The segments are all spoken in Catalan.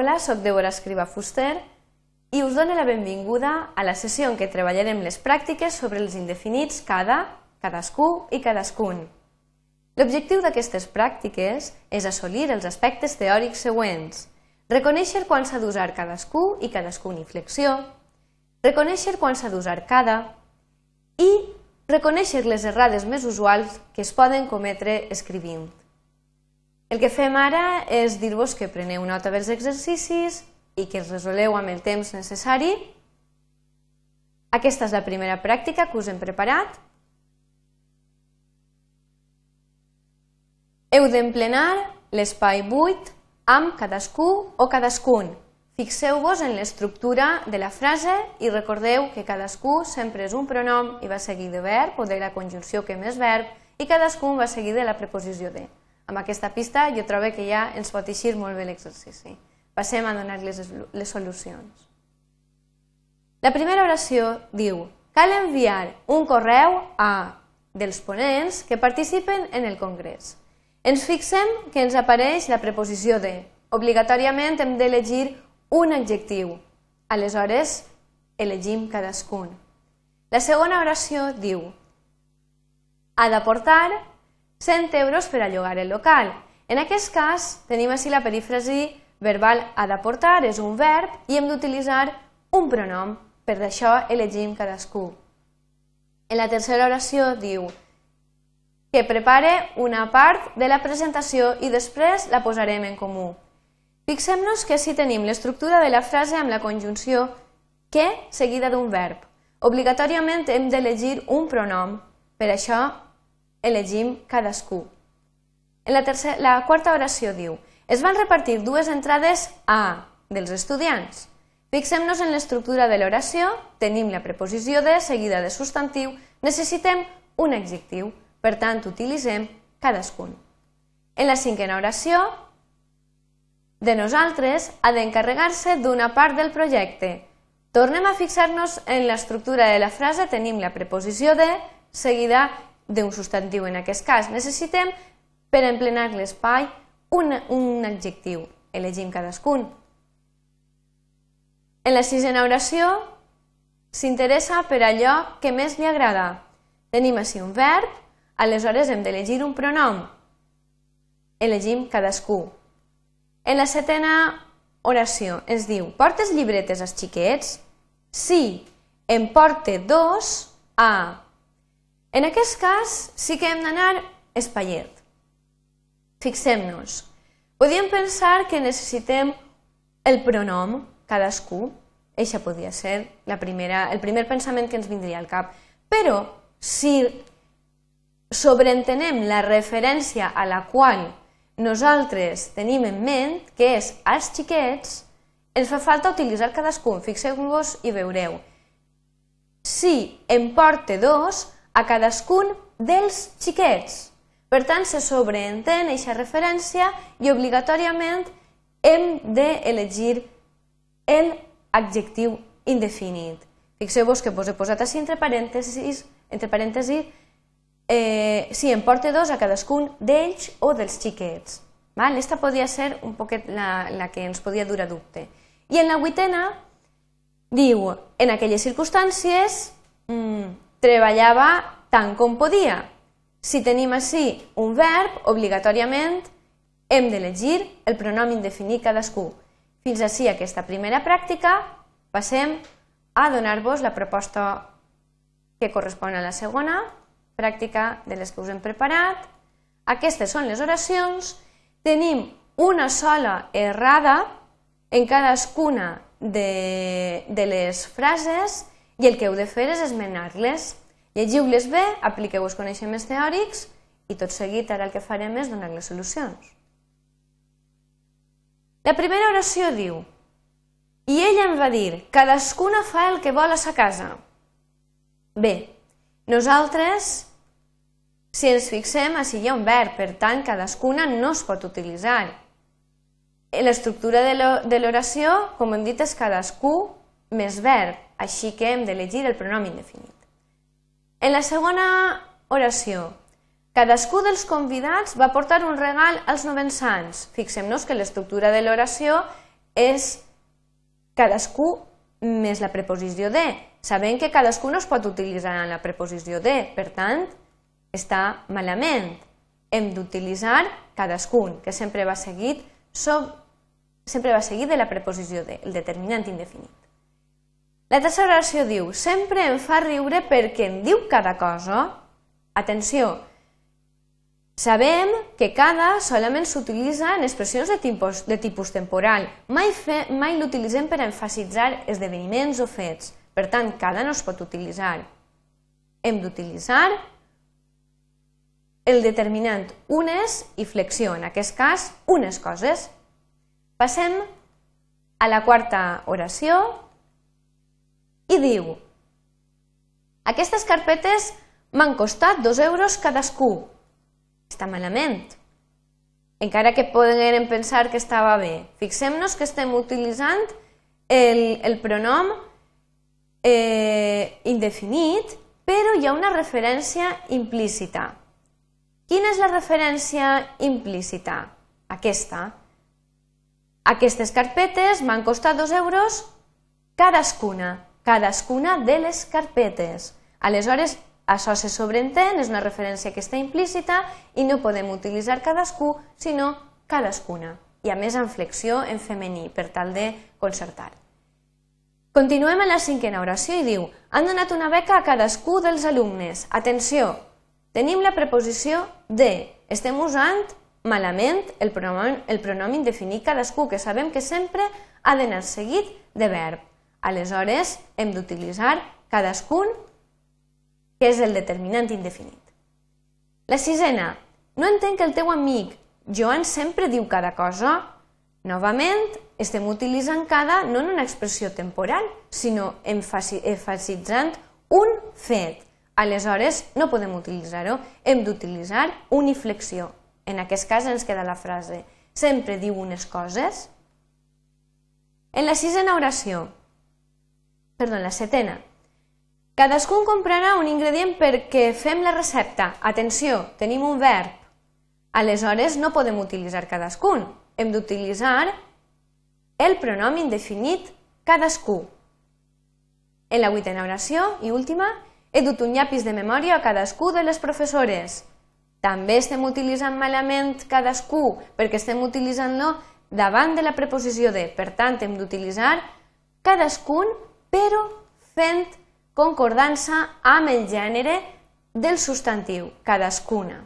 Hola, sóc Débora Escriba Fuster i us dono la benvinguda a la sessió en què treballarem les pràctiques sobre els indefinits cada, cadascú i cadascun. L'objectiu d'aquestes pràctiques és assolir els aspectes teòrics següents. Reconèixer quan s'ha d'usar cadascú i cadascun inflexió, reconèixer quan s'ha d'usar cada i reconèixer les errades més usuals que es poden cometre escrivint. El que fem ara és dir-vos que preneu nota dels exercicis i que els resoleu amb el temps necessari. Aquesta és la primera pràctica que us hem preparat. Heu d'emplenar l'espai buit amb cadascú o cadascun. Fixeu-vos en l'estructura de la frase i recordeu que cadascú sempre és un pronom i va seguir de verb o de la conjunció que més verb i cadascun va seguir de la preposició de. Amb aquesta pista jo trobo que ja ens pot eixir molt bé l'exercici. Passem a donar les, les solucions. La primera oració diu cal enviar un correu a dels ponents que participen en el congrés. Ens fixem que ens apareix la preposició de. Obligatòriament hem d'elegir un adjectiu. Aleshores, elegim cadascun. La segona oració diu ha de portar 100 euros per a llogar el local. En aquest cas, tenim així la perífrasi verbal ha d'aportar, és un verb, i hem d'utilitzar un pronom. Per això elegim cadascú. En la tercera oració diu que prepare una part de la presentació i després la posarem en comú. Fixem-nos que si tenim l'estructura de la frase amb la conjunció que seguida d'un verb. Obligatòriament hem d'elegir un pronom. Per això elegim cadascú. En la, tercera, la quarta oració diu es van repartir dues entrades a dels estudiants. Fixem-nos en l'estructura de l'oració, tenim la preposició de seguida de substantiu, necessitem un adjectiu, per tant utilitzem cadascun. En la cinquena oració, de nosaltres ha d'encarregar-se d'una part del projecte. Tornem a fixar-nos en l'estructura de la frase, tenim la preposició de seguida d'un substantiu en aquest cas. Necessitem, per emplenar l'espai, un, un adjectiu. Elegim cadascun. En la sisena oració s'interessa per allò que més li agrada. Tenim així un verb, aleshores hem d'elegir un pronom. Elegim cadascú. En la setena oració ens diu portes llibretes als xiquets? Sí, em porte dos a en aquest cas sí que hem d'anar espaiet. Fixem-nos. Podríem pensar que necessitem el pronom cadascú, Eixa podria ser la primera, el primer pensament que ens vindria al cap. Però si sobreentenem la referència a la qual nosaltres tenim en ment, que és els xiquets, ens fa falta utilitzar cadascun. Fixeu-vos i veureu. Si em porte dos, a cadascun dels xiquets. Per tant, se sobreentén aquesta referència i obligatòriament hem d'elegir el adjectiu indefinit. Fixeu-vos que us he posat així entre parèntesis, entre parèntesis eh, si em porta dos a cadascun d'ells o dels xiquets. Val? Esta podria ser un poquet la, la que ens podia dur a dubte. I en la vuitena diu, en aquelles circumstàncies, mmm, treballava tant com podia. Si tenim així un verb, obligatòriament hem d'elegir el pronom indefinit cadascú. Fins així aquesta primera pràctica, passem a donar-vos la proposta que correspon a la segona pràctica de les que us hem preparat. Aquestes són les oracions. Tenim una sola errada en cadascuna de, de les frases i el que heu de fer és esmenar-les. Llegiu-les bé, apliqueu els coneixements teòrics i tot seguit ara el que farem és donar les solucions. La primera oració diu i ella em va dir, cadascuna fa el que vol a sa casa. Bé, nosaltres, si ens fixem, així hi ha un verb, per tant, cadascuna no es pot utilitzar. L'estructura de l'oració, com hem dit, és cadascú més verb així que hem d'elegir el pronom indefinit. En la segona oració, cadascú dels convidats va portar un regal als novensans. Fixem-nos que l'estructura de l'oració és cadascú més la preposició de. Sabem que cadascú no es pot utilitzar en la preposició de, per tant, està malament. Hem d'utilitzar cadascun, que sempre va seguit, som, sempre va seguit de la preposició de, el determinant indefinit. La tercera oració diu, sempre em fa riure perquè em diu cada cosa. Atenció, sabem que cada solament s'utilitza en expressions de tipus, de tipus temporal. Mai, fe, mai l'utilitzem per enfasitzar esdeveniments o fets. Per tant, cada no es pot utilitzar. Hem d'utilitzar el determinant unes i flexió, en aquest cas, unes coses. Passem a la quarta oració, i diu Aquestes carpetes m'han costat dos euros cadascú. Està malament. Encara que poden pensar que estava bé. Fixem-nos que estem utilitzant el, el pronom eh, indefinit, però hi ha una referència implícita. Quina és la referència implícita? Aquesta. Aquestes carpetes m'han costat dos euros cadascuna cadascuna de les carpetes. Aleshores, això se sobreentén, és una referència que està implícita i no podem utilitzar cadascú, sinó cadascuna. I a més en flexió en femení, per tal de concertar. Continuem a la cinquena oració i diu han donat una beca a cadascú dels alumnes. Atenció, tenim la preposició de. Estem usant malament el pronom, el pronom indefinit cadascú, que sabem que sempre ha d'anar seguit de verb. Aleshores, hem d'utilitzar cadascun, que és el determinant indefinit. La sisena, no entenc que el teu amic Joan sempre diu cada cosa. Novament, estem utilitzant cada no en una expressió temporal, sinó enfasitzant un fet. Aleshores, no podem utilitzar-ho, hem d'utilitzar uniflexió. En aquest cas ens queda la frase sempre diu unes coses. En la sisena oració, perdó, la setena. Cadascun comprarà un ingredient perquè fem la recepta. Atenció, tenim un verb. Aleshores no podem utilitzar cadascun. Hem d'utilitzar el pronom indefinit cadascú. En la vuitena oració i última, he dut un llapis de memòria a cadascú de les professores. També estem utilitzant malament cadascú perquè estem utilitzant-lo davant de la preposició de. Per tant, hem d'utilitzar cadascun però fent concordança amb el gènere del substantiu, cadascuna.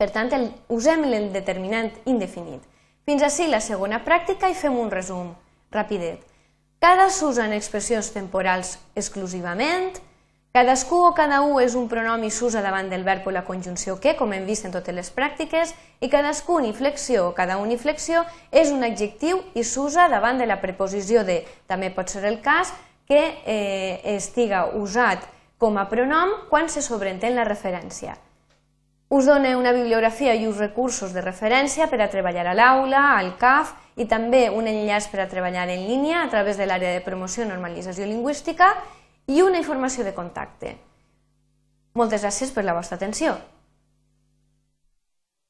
Per tant, el, usem el determinant indefinit. Fins així la segona pràctica i fem un resum, rapidet. Cada s'usa en expressions temporals exclusivament, Cadascú o cada un és un pronom i s'usa davant del verb o la conjunció que, com hem vist en totes les pràctiques, i cadascú uniflexió o cada uniflexió és un adjectiu i s'usa davant de la preposició de. També pot ser el cas que eh, estiga usat com a pronom quan se sobreentén la referència. Us dona una bibliografia i uns recursos de referència per a treballar a l'aula, al CAF i també un enllaç per a treballar en línia a través de l'àrea de promoció i normalització lingüística i una informació de contacte. Moltes gràcies per la vostra atenció.